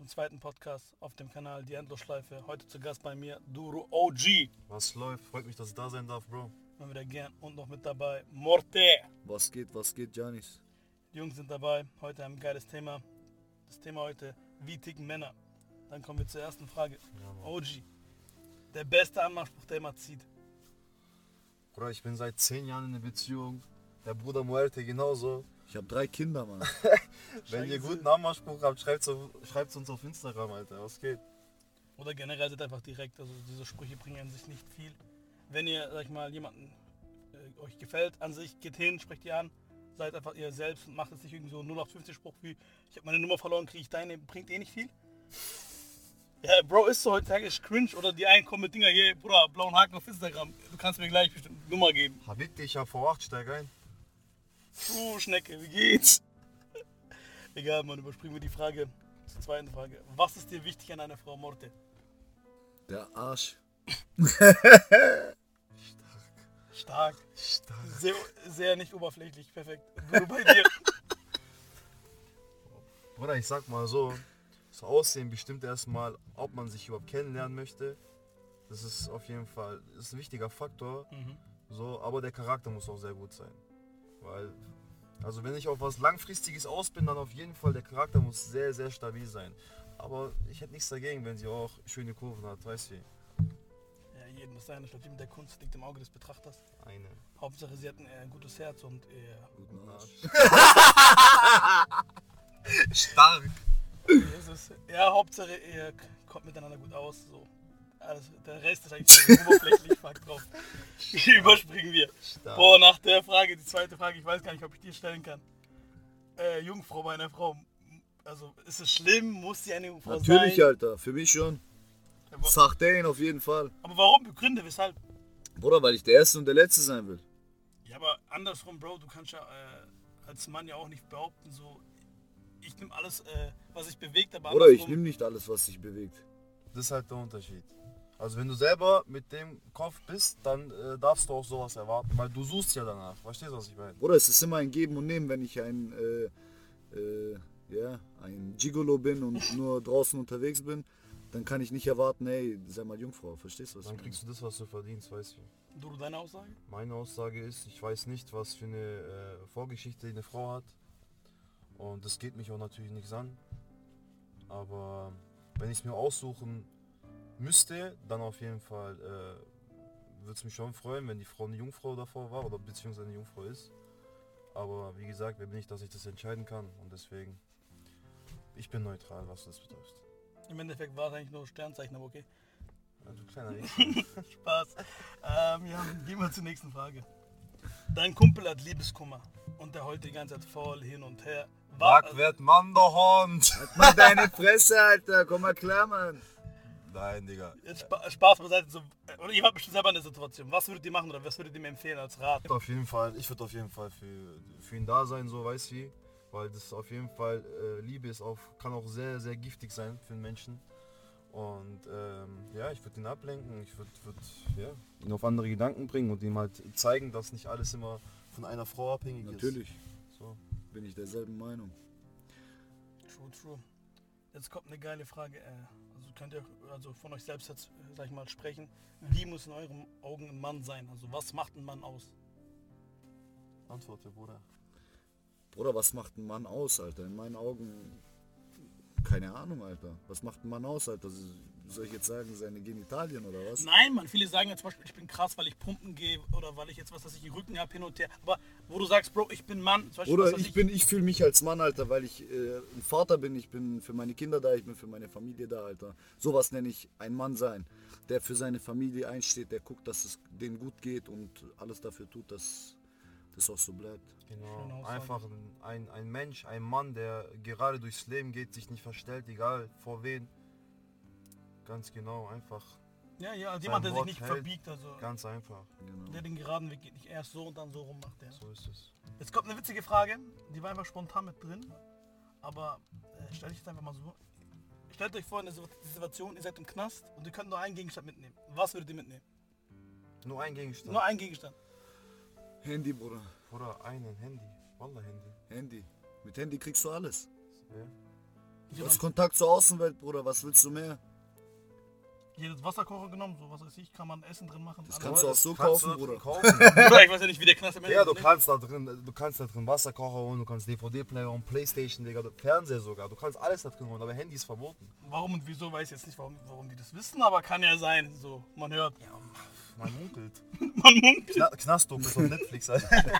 zum zweiten Podcast auf dem Kanal Die Endlosschleife. Heute zu Gast bei mir Duro OG. Was läuft? Freut mich, dass ich da sein darf, Bro. Mal wieder gern. Und noch mit dabei Morte. Was geht, was geht, Janis? Die Jungs sind dabei. Heute ein geiles Thema. Das Thema heute, wie ticken Männer? Dann kommen wir zur ersten Frage. OG, der beste Anmachspruch, der immer zieht. Bruder, ich bin seit zehn Jahren in einer Beziehung. Der Bruder Muerte genauso. Ich habe drei Kinder, Mann. Wenn ihr guten Anmachspruch habt, schreibt es uns auf Instagram, Alter. Was geht? Oder generell seid einfach direkt. Also diese Sprüche bringen an sich nicht viel. Wenn ihr, sag ich mal, jemanden äh, euch gefällt an sich, geht hin, sprecht ihr an. Seid einfach ihr selbst und macht jetzt nicht irgendwie so 0815 Spruch wie ich habe meine Nummer verloren, kriege ich deine, bringt eh nicht viel. Ja, Bro, ist so heutzutage ist cringe oder die einen kommen mit Dinger hier, Bruder, blauen Haken auf Instagram. Du kannst mir gleich bestimmt eine Nummer geben. Habibti, ich hab V8, steig ein. Puh, Schnecke, wie geht's? Egal, Mann, überspringen wir die Frage zur zweiten Frage. Was ist dir wichtig an einer Frau Morte? Der Arsch. Stark. Stark. Sehr, sehr nicht oberflächlich, perfekt. Nur bei dir. Bruder, ich sag mal so, das Aussehen bestimmt erstmal, ob man sich überhaupt kennenlernen möchte. Das ist auf jeden Fall ist ein wichtiger Faktor. Mhm. So, aber der Charakter muss auch sehr gut sein. Weil, also wenn ich auf was Langfristiges aus bin, dann auf jeden Fall der Charakter muss sehr, sehr stabil sein. Aber ich hätte nichts dagegen, wenn sie auch schöne Kurven hat, weißt du? Ja, jedem das seine. Ich glaube, mit der Kunst liegt im Auge des Betrachters. Eine. Hauptsache, sie hatten eher ein gutes Herz und eher. Guten Arsch. Stark! Es? Ja, Hauptsache, ihr kommt miteinander gut aus. So. Alles, der Rest ist eigentlich oberflächlich, fuck drauf. Überspringen wir. Stark. Boah, nach der Frage, die zweite Frage, ich weiß gar nicht, ob ich die stellen kann. Äh, Jungfrau bei einer Frau. Also, ist es schlimm? Muss sie eine Jungfrau Natürlich, sein? Alter. Für mich schon. Aber, Sachdane auf jeden Fall. aber warum? Begründe, weshalb? Bruder, weil ich der Erste und der Letzte sein will. Ja, aber andersrum, Bro, du kannst ja äh, als Mann ja auch nicht behaupten, so, ich nehme alles, äh, was sich bewegt, aber Bruder, ich nehme nicht alles, was sich bewegt. Das ist halt der Unterschied. Also wenn du selber mit dem Kopf bist, dann äh, darfst du auch sowas erwarten, weil du suchst ja danach. Verstehst du, was ich meine? Bruder, es ist immer ein Geben und Nehmen, wenn ich ein, äh, äh, ja, ein Gigolo bin und nur draußen unterwegs bin, dann kann ich nicht erwarten, hey, sei mal Jungfrau. Verstehst du, was Dann ich meine? kriegst du das, was du verdienst, weißt du. Du, deine Aussage? Meine Aussage ist, ich weiß nicht, was für eine äh, Vorgeschichte eine Frau hat. Und das geht mich auch natürlich nichts an. Aber wenn ich es mir aussuchen müsste, dann auf jeden Fall äh, würde es mich schon freuen, wenn die Frau eine Jungfrau davor war oder beziehungsweise eine Jungfrau ist. Aber wie gesagt, wer bin ich, dass ich das entscheiden kann. Und deswegen, ich bin neutral, was das betrifft. Im Endeffekt war es eigentlich nur Sternzeichen, aber okay. Ja, du kleiner. Spaß. Ähm, ja, gehen wir zur nächsten Frage. Dein Kumpel hat Liebeskummer und der heult die ganze Zeit voll hin und her. Mark wird Mann, der Hund! Halt mal deine Fresse, Alter. Komm mal klar, Mann. Nein, Digga. jetzt Spa Spaß beiseite, so, oder ihr wart bestimmt selber in der Situation. Was würdet ihr machen oder was würdet ihr mir empfehlen als Rat? Auf jeden Fall, ich würde auf jeden Fall für, für ihn da sein, so weiß wie. Weil das auf jeden Fall, äh, Liebe ist auf, kann auch sehr, sehr giftig sein für den Menschen. Und ähm, ja, ich würde ihn ablenken, ich würde würd, ja, ihn auf andere Gedanken bringen und ihm halt zeigen, dass nicht alles immer von einer Frau abhängig Natürlich ist. So. Bin ich derselben Meinung. True, true. Jetzt kommt eine geile Frage. Äh, also könnt ihr also von euch selbst jetzt, äh, sag ich mal, sprechen. Wie muss in euren Augen ein Mann sein? Also was macht ein Mann aus? Antworte, Bruder. Bruder, was macht ein Mann aus, Alter? In meinen Augen, keine Ahnung, Alter. Was macht ein Mann aus, Alter? Soll ich jetzt sagen, seine Genitalien oder was? Nein, man, viele sagen ja zum Beispiel, ich bin krass, weil ich pumpen gehe oder weil ich jetzt was, dass ich den Rücken habe hin und her. Aber wo du sagst, Bro, ich bin Mann, zum Beispiel, Oder was, weiß ich bin, ich fühle mich als Mann, Alter, weil ich äh, ein Vater bin, ich bin für meine Kinder da, ich bin für meine Familie da, Alter. Sowas nenne ich ein Mann sein, der für seine Familie einsteht, der guckt, dass es denen gut geht und alles dafür tut, dass das auch so bleibt. Genau. Einfach ein, ein, ein Mensch, ein Mann, der gerade durchs Leben geht, sich nicht verstellt, egal vor wen. Ganz genau, einfach. Ja, ja, also jemand, der sich Wort nicht hält. verbiegt, also Ganz einfach. Genau. der den geraden Weg geht, nicht erst so und dann so rum macht der. So ist es. Jetzt kommt eine witzige Frage, die war einfach spontan mit drin, aber äh, stelle ich jetzt einfach mal so. Stellt euch vor, in der Situation, ihr seid im Knast und ihr könnt nur einen Gegenstand mitnehmen. Was würdet ihr mitnehmen? Nur ein Gegenstand. Nur einen Gegenstand. Handy, Bruder. Oder einen Handy. Wallah Handy. Handy. Mit Handy kriegst du alles. Ja. Du hast Kontakt zur Außenwelt, Bruder. Was willst du mehr? Jedes Wasserkocher genommen, so was weiß ich, kann man Essen drin machen. Das Aber- kannst du auch so Kannst kaufen, Bruder. kaufen. Bruder, ich weiß ja nicht, wie der Knast Ja, ist, du ne? kannst da drin, du kannst da drin Wasserkocher holen, du kannst DVD-Player und Playstation, Digga, Fernseher sogar. Du kannst alles da drin holen, aber Handy ist verboten. Warum und wieso, weiß ich jetzt nicht, warum, warum die das wissen, aber kann ja sein, so, man hört. Man munkelt. Man munkelt. Kna Knastdoku von Netflix, Alter.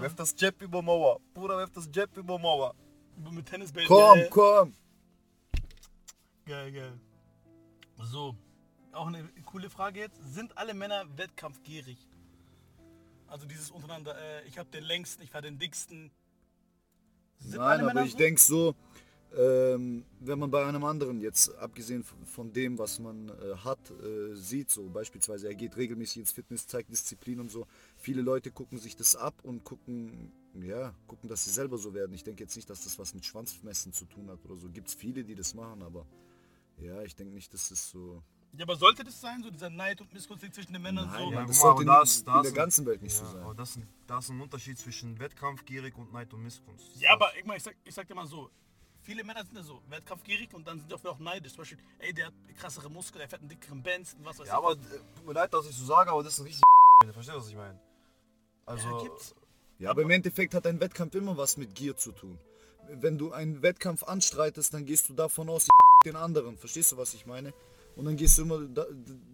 Werf das Jab über Mauer. Bruder, werf das Jab über Mauer. Mit Tennisbällen. Komm, geil. komm. Geil, geil. So, auch eine coole Frage jetzt. Sind alle Männer wettkampfgierig? Also dieses untereinander, äh, ich habe den längsten, ich war den dicksten. Sind Nein, aber ich so? denke so, ähm, wenn man bei einem anderen jetzt, abgesehen von- von dem, was man äh, hat, äh, sieht, so beispielsweise er geht regelmäßig ins Fitness, zeigt Disziplin und so, viele Leute gucken sich das ab und gucken, ja, gucken, dass sie selber so werden. Ich denke jetzt nicht, dass das was mit Schwanzmessen zu tun hat oder so. Gibt es viele, die das machen, aber ja, ich denke nicht, dass das so... Ja, aber sollte das sein, so dieser Neid und Missgunst zwischen den Männern? Nein, so? ja, das mal, sollte in- das- in das der sind- ganzen Welt nicht Ja, so sein. aber das, das ist ein Unterschied zwischen wettkampfgierig und Neid und Missgunst. Ja, aber ich, mein, ich, sag, ich sag dir mal so, viele Männer sind ja so wettkampfgierig und dann sind die auch, auch neidisch. Zum Beispiel, ey, der hat krassere Muskeln, der fährt einen dickeren Benz und was weiß Ja, aber äh, tut mir leid, dass ich so sage, aber das ist ein richtig Verstehst du, was ich meine? Also, Ja, gibt's. Ja, aber im Endeffekt hat ein Wettkampf immer was mit Gier zu tun. Wenn du einen Wettkampf anstreitest, dann gehst du davon aus, den anderen. Verstehst du, was ich meine? Und dann gehst du immer,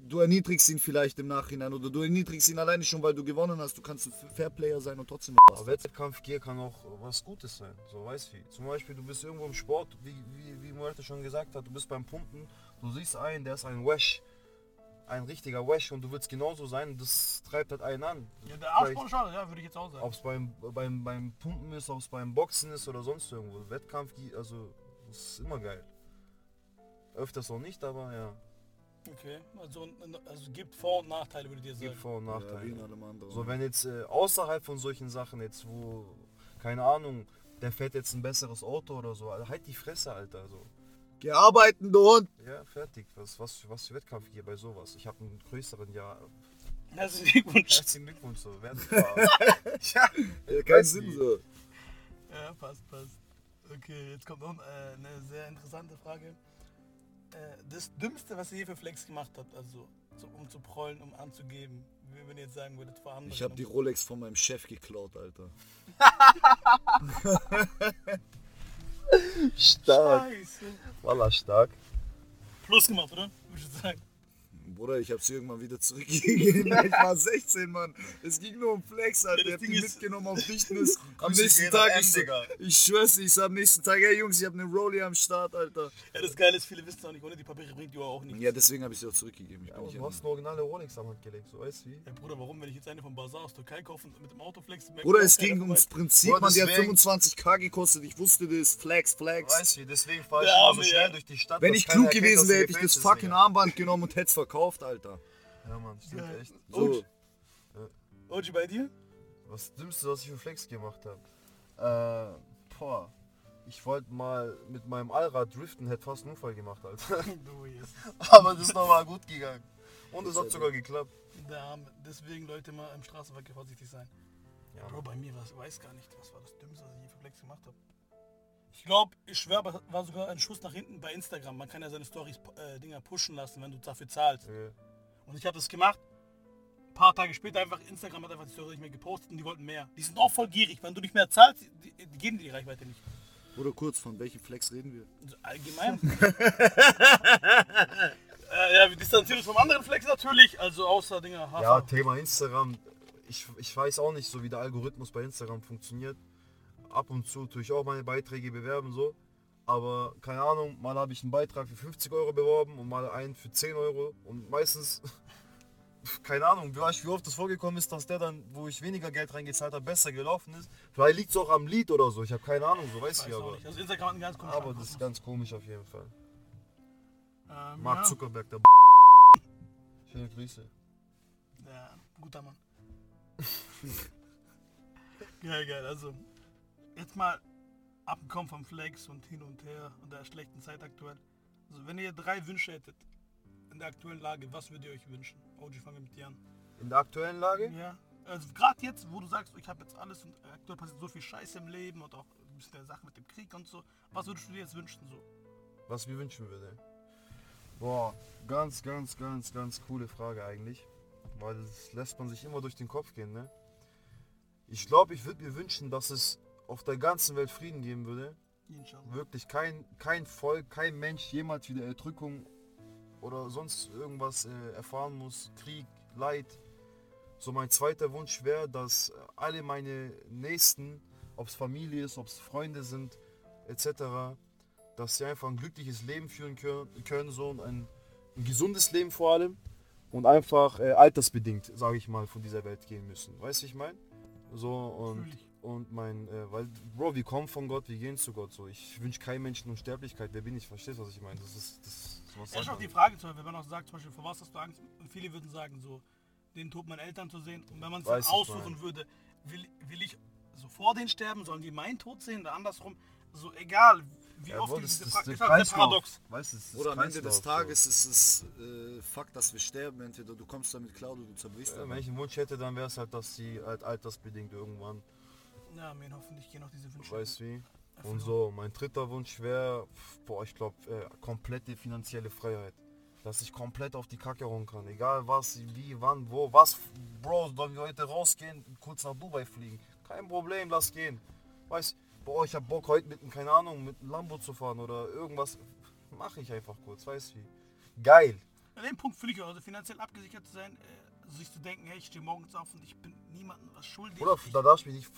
du erniedrigst ihn vielleicht im Nachhinein oder du erniedrigst ihn alleine schon, weil du gewonnen hast. Du kannst ein Fairplayer sein und trotzdem aber Wettkampfgier kann auch was Gutes sein, so weißt wie. Zum Beispiel, du bist irgendwo im Sport, wie, wie, wie Muerte schon gesagt hat, du bist beim Pumpen, du siehst einen, der ist ein Wash, ein richtiger Wash und du willst genauso sein, das treibt halt einen an. Ja, der Arschball schade, ja, würde ich jetzt auch sagen. Ob es beim, beim, beim Pumpen ist, ob es beim Boxen ist oder sonst irgendwo. Wettkampf, also das ist immer geil. Öfters auch nicht, aber ja, Okay, also, also gibt Vor- und Nachteile, würde ich dir gibt sagen. Vor- und Ja, Nachteile. anderen. So, wenn jetzt äh, außerhalb von solchen Sachen jetzt, wo, keine Ahnung, der fährt jetzt ein besseres Auto oder so, also halt die Fresse, Alter, so. Geh arbeiten, du Hund! Ja, fertig. Was, was, was für Wettkampf hier bei sowas? Ich habe einen größeren Jahr. Herzlichen Glückwunsch. Herzlichen Glückwunsch, so. Werden ja, Ja, kein Sinn so. Ja, passt, passt. Okay, jetzt kommt noch äh, eine sehr interessante Frage. Das Dümmste, was ihr hier für Flex gemacht habt, also so, um zu prollen, um anzugeben, wie wenn ihr jetzt sagen würdet, vor anderen. Ich habe die Rolex von meinem Chef geklaut, Alter. stark. Scheiße. Voila, stark. Plus gemacht, oder? Würde ich sagen. Bruder, ich hab sie irgendwann wieder zurückgegeben. Ich war 16, Mann. Es ging nur um Flex, Alter. Ja, ich hab Ding die mitgenommen auf Dichtnis. Am nächsten Tag, ich, so, ich schwör's ich sag am nächsten Tag, hey Jungs, ich hab eine Rolli am Start, Alter. Ja, das Geile ist, viele wissen es auch nicht, ohne die Papiere bringt die auch nicht. Ja, deswegen habe ich sie auch zurückgegeben. Ich Ja, aber du hast eine originale Rolex am Hand gelegt, so weißt du wie? Ja, Bruder, warum, wenn ich jetzt eine vom Bazar aus Türkei kaufe und mit dem Auto flex? Bruder, es ging ums. Prinzip, Bruder, man, die hat deswegen- 25k gekostet. Ich wusste das. Flex, Flex. Weißt du, deswegen fahre Der ich immer so schnell ja. durch die Stadt. Wenn ich klug gewesen wäre, hätte ich das fucking Armband genommen und hätte es verkauft, Alter. Digga. Ja, Mann, stimmt Geil. echt. So. Oji, bei dir? Was Dümmste, was ich für Flex gemacht habe? Äh, boah. Ich wollte mal mit meinem Allrad driften, hätte fast einen Unfall gemacht, Alter. Du jetzt. Aber das ist nochmal gut gegangen. Und es hat sogar geklappt. Deswegen, Leute, mal im Straßenverkehr vorsichtig sein. Ja, Bro, bei mir war ich weiß gar nicht, was war das Dümmste, was ich je für Flex gemacht habe. Ich glaube, ich schwöre, war sogar ein Schuss nach hinten bei Instagram. Man kann ja seine Stories äh, Dinger pushen lassen, wenn du dafür zahlst. Okay. Und ich habe das gemacht. Ein paar Tage später einfach Instagram hat einfach die Story nicht mehr gepostet und die wollten mehr. Die sind auch voll gierig. Wenn du nicht mehr zahlst, die, die geben dir die Reichweite nicht. Oder kurz, von welchem Flex reden wir? Also allgemein. äh, ja, wir distanzieren uns vom anderen Flex natürlich. Also außer Dinger. Hafer. Ja, Thema Instagram. Ich, ich weiß auch nicht so, wie der Algorithmus bei Instagram funktioniert. Ab und zu tue ich auch meine Beiträge bewerben so. Aber keine Ahnung, mal habe ich einen Beitrag für 50 Euro beworben und mal einen für 10 Euro. Und meistens, keine Ahnung, wie wie oft das vorgekommen ist, dass der dann, wo ich weniger Geld reingezahlt habe, besser gelaufen ist. Vielleicht liegt es auch am Lied oder so. Ich habe keine Ahnung, so weiß ich auch aber. nicht. Also Instagram ganz komischen Aber das ist ganz komisch auf jeden Fall. ähm, Mark ja. Zuckerberg, der Schöne Grüße. Ja, guter Mann. geil, geil. Also, jetzt mal abgekommen vom Flex und hin und her und der schlechten Zeit aktuell. Also, wenn ihr drei Wünsche hättet in der aktuellen Lage, was würdet ihr euch wünschen? OG, fangen wir mit dir an. In der aktuellen Lage? Ja. Also, gerade jetzt, wo du sagst, ich habe jetzt alles und aktuell passiert so viel Scheiße im Leben und auch bisschen der Sache mit dem Krieg und so. Was würdest du dir jetzt wünschen so? Was mir wünschen würde. Boah, ganz, ganz, ganz, ganz coole Frage eigentlich. Weil das lässt man sich immer durch den Kopf gehen, ne? Ich glaube, ich würde mir wünschen, dass es auf der ganzen Welt Frieden geben würde. Inshallah. Wirklich kein, kein Volk, kein Mensch jemals wieder Erdrückung oder sonst irgendwas äh, erfahren muss. Krieg, Leid. So mein zweiter Wunsch wäre, dass alle meine Nächsten, ob es Familie ist, ob es Freunde sind, etc., dass sie einfach ein glückliches Leben führen können, können so und ein, ein gesundes Leben vor allem und einfach äh, altersbedingt, sage ich mal, von dieser Welt gehen müssen. Weißt du, ich meine? So und Fühl ich. Und mein, äh, weil, Bro, wir kommen von Gott, wir gehen zu Gott. So, ich wünsche keinem Menschen Unsterblichkeit. Wer bin ich? Verstehst du, was ich meine? Das ist, das, was Ja, ist auch die? Frage, wenn man auch sagt, zum Beispiel, vor was hast du Angst? Und viele würden sagen, so, den Tod meiner Eltern zu sehen. Und wenn man es aussuchen würde, will, will ich so vor denen sterben, sollen die meinen Tod sehen oder andersrum? So egal, wie Ja, oft das, diese das, Frage das, ist halt paradox. Weißt das ist Oder am Ende des Tages ist es äh, Fakt, dass wir sterben. Entweder du kommst damit klar oder du zerbrichst. So. Ja, wenn ich einen Wunsch hätte, dann wäre es halt, dass sie halt altersbedingt irgendwann, Ja, mir hoffentlich gehen auch diese Wünsche. weißt wie. Und so, mein dritter Wunsch wäre, boah, ich glaube, äh, komplette finanzielle Freiheit. Dass ich komplett auf die Kacke hauen kann. Egal was, wie, wann, wo, was. Bro, sollen wir heute rausgehen, kurz nach Dubai fliegen? Kein Problem, lass gehen. Weißt, boah, ich hab Bock heute mit, keine Ahnung, mit einem Lambo zu fahren oder irgendwas. Mache ich einfach kurz, weißt wie. Geil. An dem Punkt fühle ich auch, also finanziell abgesichert zu sein, äh, sich zu denken, hey, ich stehe morgens auf und ich bin niemandem was schuldig. Oder da darfst du mich nicht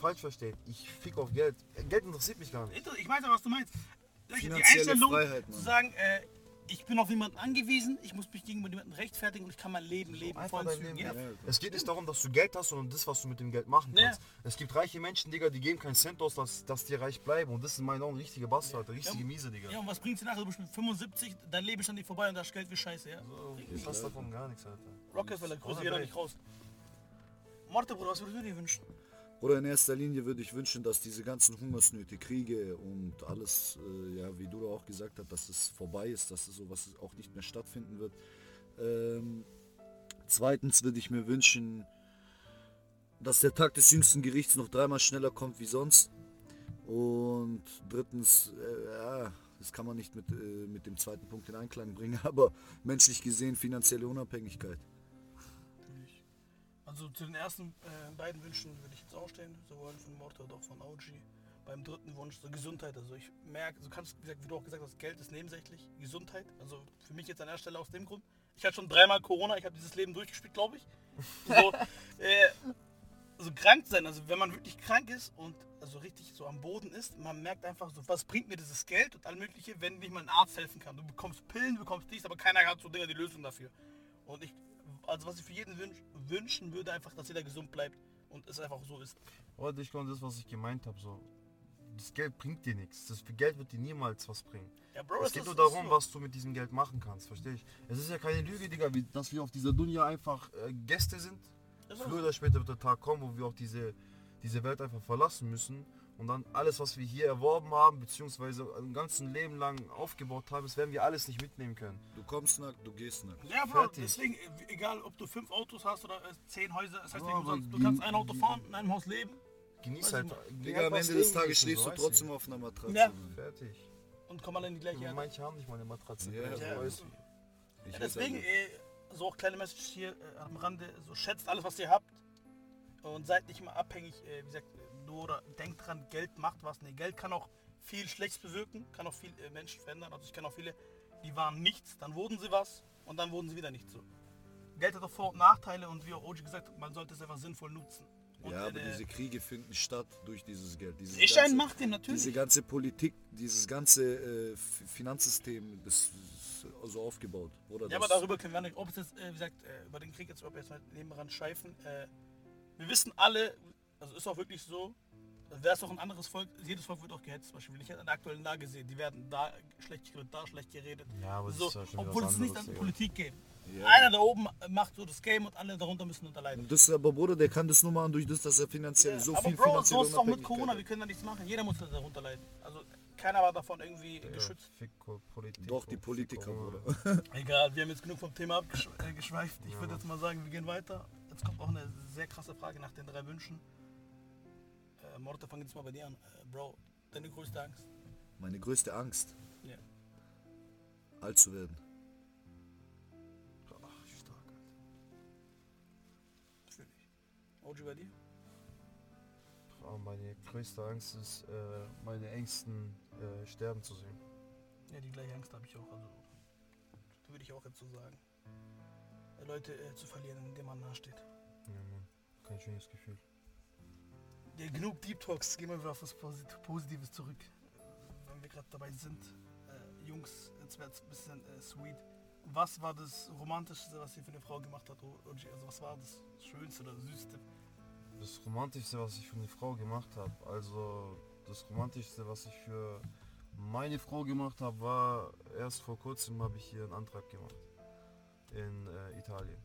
falsch verstehen. Ich fick auf Geld. Geld interessiert mich gar nicht. ich weiß ja, was du meinst. Die Finanzielle Einstellung Freiheit, zu sagen, äh, ich bin auf jemanden angewiesen, ich muss mich gegenüber jemandem rechtfertigen und ich kann mein Leben leben. Einfach vollen dein Zügen. Leben Ja. Es geht nicht darum, dass du Geld hast, sondern das, was du mit dem Geld machen Ja. kannst. Es gibt reiche Menschen, Digga, die geben keinen Cent aus, dass, dass die reich bleiben. Und das ist in meinen Augen richtige Bastard, richtige Ja. Miese, Digga. Ja, und was bringt dir nachher? Du bist mit 75, dein Leben ist an dir vorbei und das Geld wie scheiße, ja? So, ich hast davon gar nichts, Alter. Rockefeller, Grüße hier Welt. nicht raus. Morte, Bruder, was würdest du dir wünschen? Oder in erster Linie würde ich wünschen, dass diese ganzen Hungersnöte, Kriege und alles, äh, ja, wie du auch gesagt hast, dass es vorbei ist, dass es sowas auch nicht mehr stattfinden wird. Ähm, zweitens würde ich mir wünschen, dass der Tag des jüngsten Gerichts noch dreimal schneller kommt wie sonst. Und drittens, äh, ja, das kann man nicht mit, äh, mit dem zweiten Punkt in Einklang bringen, aber menschlich gesehen finanzielle Unabhängigkeit. Also zu den ersten äh, beiden Wünschen würde ich jetzt auch stehen, sowohl von Morte als auch von OG. Beim dritten Wunsch, so Gesundheit. Also ich merke, du kannst, wie gesagt, wie du auch gesagt hast, Geld ist nebensächlich. Gesundheit. Also für mich jetzt an der Stelle aus dem Grund. Ich hatte schon dreimal Corona, ich habe dieses Leben durchgespielt, glaube ich. So, äh, so krank sein, also wenn man wirklich krank ist und also richtig so am Boden ist, man merkt einfach so, was bringt mir dieses Geld und all mögliche, wenn nicht mal ein Arzt helfen kann. Du bekommst Pillen, du bekommst dies, aber keiner hat so Dinger die Lösung dafür. Und ich, also was ich für jeden wünsch, wünschen würde, einfach, dass jeder gesund bleibt und es einfach so ist. Oder ich glaube, das, was ich gemeint habe, so. Das Geld bringt dir nichts. Das Geld wird dir niemals was bringen. Ja, Bro, Es geht nur darum, so. was du mit diesem Geld machen kannst, verstehe ich. Es ist ja keine Lüge, Digga, dass wir auf dieser Dunja einfach äh, Gäste sind. Früher oder später wird der Tag kommen, wo wir auch diese, diese Welt einfach verlassen müssen. Und dann alles, was wir hier erworben haben, beziehungsweise ein ganzen Leben lang aufgebaut haben, das werden wir alles nicht mitnehmen können. Du kommst nackt, du gehst nackt. Ja, Bro, Fertig. deswegen, egal ob du fünf Autos hast oder äh, zehn Häuser, das heißt, Ja, du, kannst ein Auto fahren, in einem Haus leben Genieß Weiß halt. Digga, am Ende des Tages so, du trotzdem auf einer Matratze. Ja. Fertig. und kommen alle in die gleiche Erde. Manche haben nicht mal eine Matratze. Ja, ja. Ich Ja, weiß deswegen, also, äh, so auch kleine Message hier äh, am Rande, so schätzt alles, was ihr habt und seid nicht immer abhängig, äh, wie gesagt, nur oder denkt dran, Geld macht was. Nee, Geld kann auch viel Schlechtes bewirken, kann auch viel äh, Menschen verändern. Also ich kenne auch viele, die waren nichts, dann wurden sie was und dann wurden sie wieder nicht so. Geld hat auch Vor- und Nachteile und wie auch Oji gesagt hat, man sollte es einfach sinnvoll nutzen. Und, ja, aber äh, diese Kriege finden statt durch dieses Geld. Dieses ist ganze- Macht dem natürlich. Diese ganze Politik, dieses ganze äh, Finanzsystem, das ist so aufgebaut. Oder Ja, aber darüber können wir nicht, ob es jetzt, äh, wie gesagt, äh, über den Krieg jetzt, ob wir jetzt mal nebenan scheifen. Äh, wir wissen alle, also ist auch wirklich so, wäre es auch ein anderes Volk, jedes Volk wird auch gehetzt. Zum Beispiel, wenn ich jetzt an der aktuellen Lage sehe, die werden da schlecht geredet, da schlecht geredet. Ja, aber so, ist ja obwohl es nicht an. Politik geht. Ja. Einer da oben macht so das Game und alle darunter müssen unterleiden. Und das aber, Bruder, der kann das nur machen durch das, dass er finanziell so aber viel Bro, so finanzielle ist es auch mit Corona, wir können da nichts machen. Jeder muss darunter leiden. Also keiner war davon irgendwie geschützt. Fick Politik. Doch, die Politiker. Bruder. Egal, wir haben jetzt genug vom Thema abgeschweift. Ich Ja, würde jetzt mal sagen, wir gehen weiter. Jetzt kommt auch eine sehr krasse Frage nach den drei Wünschen. Äh, Morte, fang jetzt mal bei dir an. Äh, Bro, deine größte Angst? Meine größte Angst, Ja. alt zu werden. Ach, stark, Alter. Fühl ich. OG bei dir? Ah, Meine größte Angst ist, äh, meine Ängsten äh, sterben zu sehen. Ja, die gleiche Angst habe ich auch. Also, würde ich auch jetzt so sagen. Leute äh, zu verlieren, denen man nahesteht. Ja, Mann. Kein schönes Gefühl. Ja, genug Deep Talks, gehen wir wieder auf was Posit- Positives zurück. Wenn wir gerade dabei sind. Äh, Jungs, jetzt wird es ein bisschen äh, sweet. Was war das Romantischste, was ihr für eine Frau gemacht habt? Also was war das Schönste oder Süßeste? Das Romantischste, was ich für eine Frau gemacht habe, also das Romantischste, was ich für meine Frau gemacht habe, war erst vor kurzem habe ich hier einen Antrag gemacht. In äh, Italien.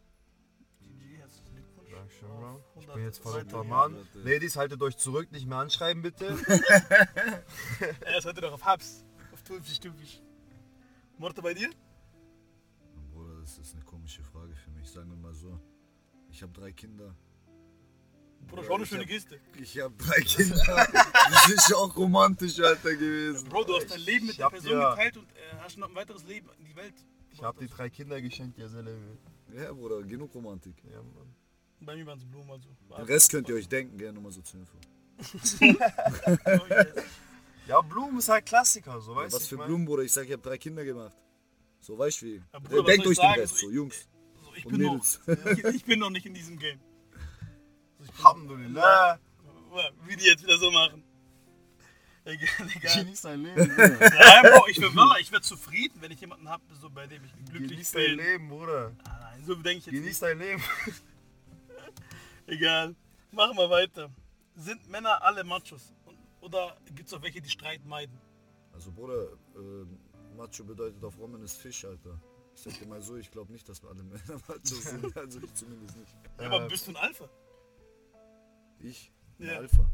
GG, herzlichen Glückwunsch. Dankeschön, Auf Bro. Ich 100 bin jetzt verrückter. Mann. Ladies, haltet euch zurück, nicht mehr anschreiben bitte. Er ist heute noch auf Hubs. Auf Tulpi Stupisch. Morte bei dir? Bruder, das ist eine komische Frage für mich. Sagen wir mal so. Ich habe drei Kinder. Bruder, schon eine ich schöne hab- Geste. Ich habe drei Kinder. Das ist auch romantisch, Alter, gewesen. Bro, du hast dein Leben mit Ich der Person ja- geteilt und äh, hast noch ein weiteres Leben in die Welt. Ich habe die drei Kinder geschenkt, ja selber. Ja, Bruder, genug Romantik. Ja, Mann. Bei mir waren es Blumen, also. Den Rest könnt ihr euch denken, gerne nochmal so zur Info. Ja, Blumen ist halt Klassiker, so weißt du. Was ich für mein- Blumen, Bruder? Ich sag, ich habe drei Kinder gemacht. So, weißt du wie? Ja, Bruder, was Denkt euch ich den? Rest, so, Jungs. Also ich, bin noch, ich, ich bin noch nicht in diesem Game. Also ich Alhamdulillah. Wie die jetzt wieder so machen. Egal, egal. Genieß dein Leben, Bruder. Nein, Bro, ich wäre ich wär zufrieden, wenn ich jemanden habe, so bei dem ich glücklich Genieß dein bin. Leben, Bruder. Ah, nein, so denke ich jetzt Genieß dein Leben. nicht. Egal. Machen wir weiter. Sind Männer alle Machos? Und- Oder gibt es auch welche, die Streit meiden? Also, Bruder, äh, Macho bedeutet auf Roman ist Fisch, Alter. Ich sag dir mal so, ich glaube nicht, dass wir alle Männer Machos sind. Also, ich zumindest nicht. Ja, aber bist du ein Alpha? Ich? Ein Ja. Alpha.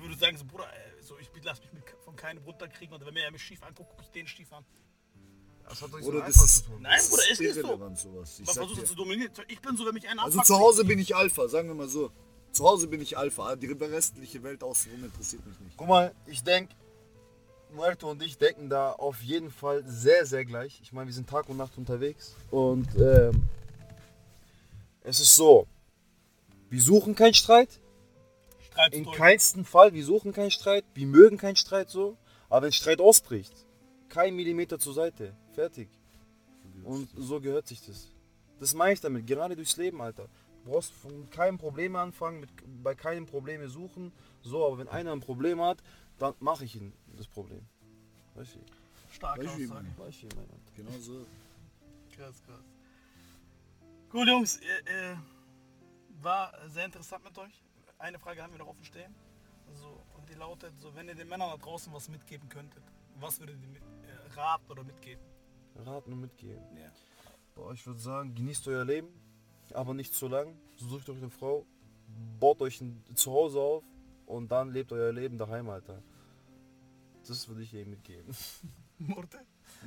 Würde sagen, so, Bruder, ey, so, ich lass mich mit, von keinem runterkriegen oder wenn mir er mich schief anguckt, guck ich den schief an. Das hat doch das Alpha ist- zu tun. Nein, Bruder, ist nicht so. sowas. Ich Man versucht es zu dominieren. Ich bin so, wenn mich einer Also zu Hause bin ich Alpha, sagen wir mal so. Zu Hause bin ich Alpha, die restliche Welt außenrum interessiert mich nicht. Guck mal, ich denke, Muerto und ich denken da auf jeden Fall sehr, sehr gleich. Ich meine, wir sind Tag und Nacht unterwegs. Und ähm, es ist so, wir suchen keinen Streit. Streit In keinsten Fall, wir suchen keinen Streit. Wir mögen keinen Streit so. Aber wenn Streit ausbricht, kein Millimeter zur Seite. Fertig. Und so gehört sich das. Das meine ich damit, gerade durchs Leben, Alter. Du brauchst von keinem Problem anfangen, mit, bei keinem Probleme suchen. So, aber wenn einer ein Problem hat, dann mache ich ihm das Problem. Weißt du? Starke wie Aussage. mein Alter. Genau so. Krass, krass. Cool, Jungs. Äh, äh, war sehr interessant mit euch. Eine Frage haben wir noch offen stehen. Also, und die lautet so, wenn ihr den Männern da draußen was mitgeben könntet, was würdet ihr mit, äh, raten oder mitgeben? Raten und mitgeben. Ja. Boah, ich würde sagen, genießt euer Leben, aber nicht zu lang. Sucht euch eine Frau, baut euch ein Zuhause auf und dann lebt euer Leben daheim, Alter. Das würde ich jedem mitgeben. Murte?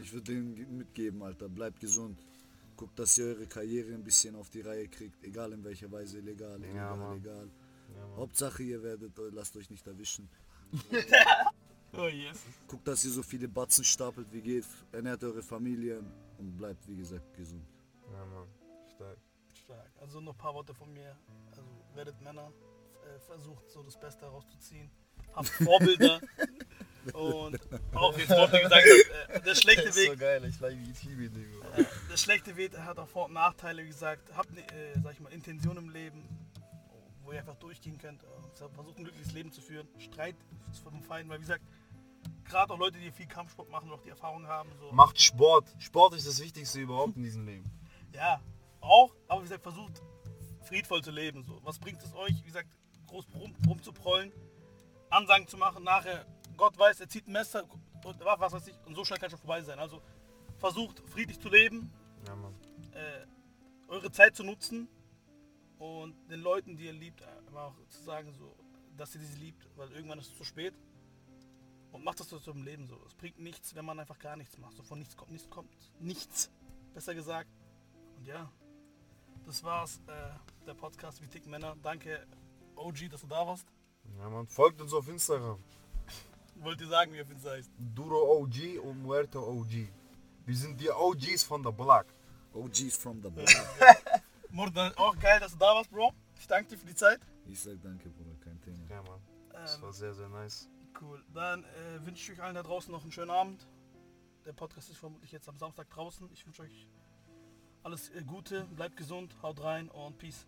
Ich würde denen mitgeben, Alter. Bleibt gesund. Guckt, dass ihr eure Karriere ein bisschen auf die Reihe kriegt. Egal in welcher Weise. Legal, illegal. Ja, Mann. Hauptsache, ihr werdet, lasst euch nicht erwischen. Oh yes. Guckt, dass ihr so viele Batzen stapelt wie geht. Ernährt eure Familien und bleibt, wie gesagt, gesund. Ja, Mann. Stark. Stark. Also noch ein paar Worte von mir. Also werdet Männer, äh, versucht so das Beste herauszuziehen. Habt Vorbilder. und auch jetzt Worte gesagt hat, äh, der schlechte Weg. geil, ich like wie Tibi. Äh, Der schlechte Weg hat auch Vor- und Nachteile, wie gesagt. Habt äh, sag ich mal, Intention im Leben, wo ihr einfach durchgehen könnt. Versucht ein glückliches Leben zu führen. Streit vom Feind, weil wie gesagt, gerade auch Leute, die viel Kampfsport machen und auch die Erfahrung haben, so. Macht Sport. Sport ist das Wichtigste überhaupt in diesem Leben. Ja, auch, aber wie gesagt, versucht friedvoll zu leben. So. Was bringt es euch, wie gesagt, groß rum, rumzuprollen, Ansagen zu machen, nachher, Gott weiß, er zieht ein Messer und was weiß ich, und so schnell kann schon vorbei sein. Also versucht friedlich zu leben, Ja, äh, eure Zeit zu nutzen und den Leuten, die ihr liebt, auch zu sagen, so, dass ihr sie liebt, weil irgendwann ist es zu spät. Und macht das so zum Leben so. Es bringt nichts, wenn man einfach gar nichts macht. So von nichts kommt nichts kommt. Nichts. Besser gesagt. Und ja, das war's. Äh, der Podcast Wie Tick Männer. Danke, OG, dass du da warst. Ja, man, folgt uns auf Instagram. Wollt ihr sagen, wie auf Insta heißt? Duro OG und Muerto OG. Wir sind die OGs von der Block. OGs from the block. Murdan, auch geil, dass du da warst, Bro. Ich danke dir für die Zeit. Ich sag danke, Bruder, kein Thema. Ja, Mann. Das Ähm, war sehr, sehr nice. Cool. Dann äh, wünsche ich euch allen da draußen noch einen schönen Abend. Der Podcast ist vermutlich jetzt am Samstag draußen. Ich wünsche euch alles äh, Gute, bleibt gesund, haut rein und Peace.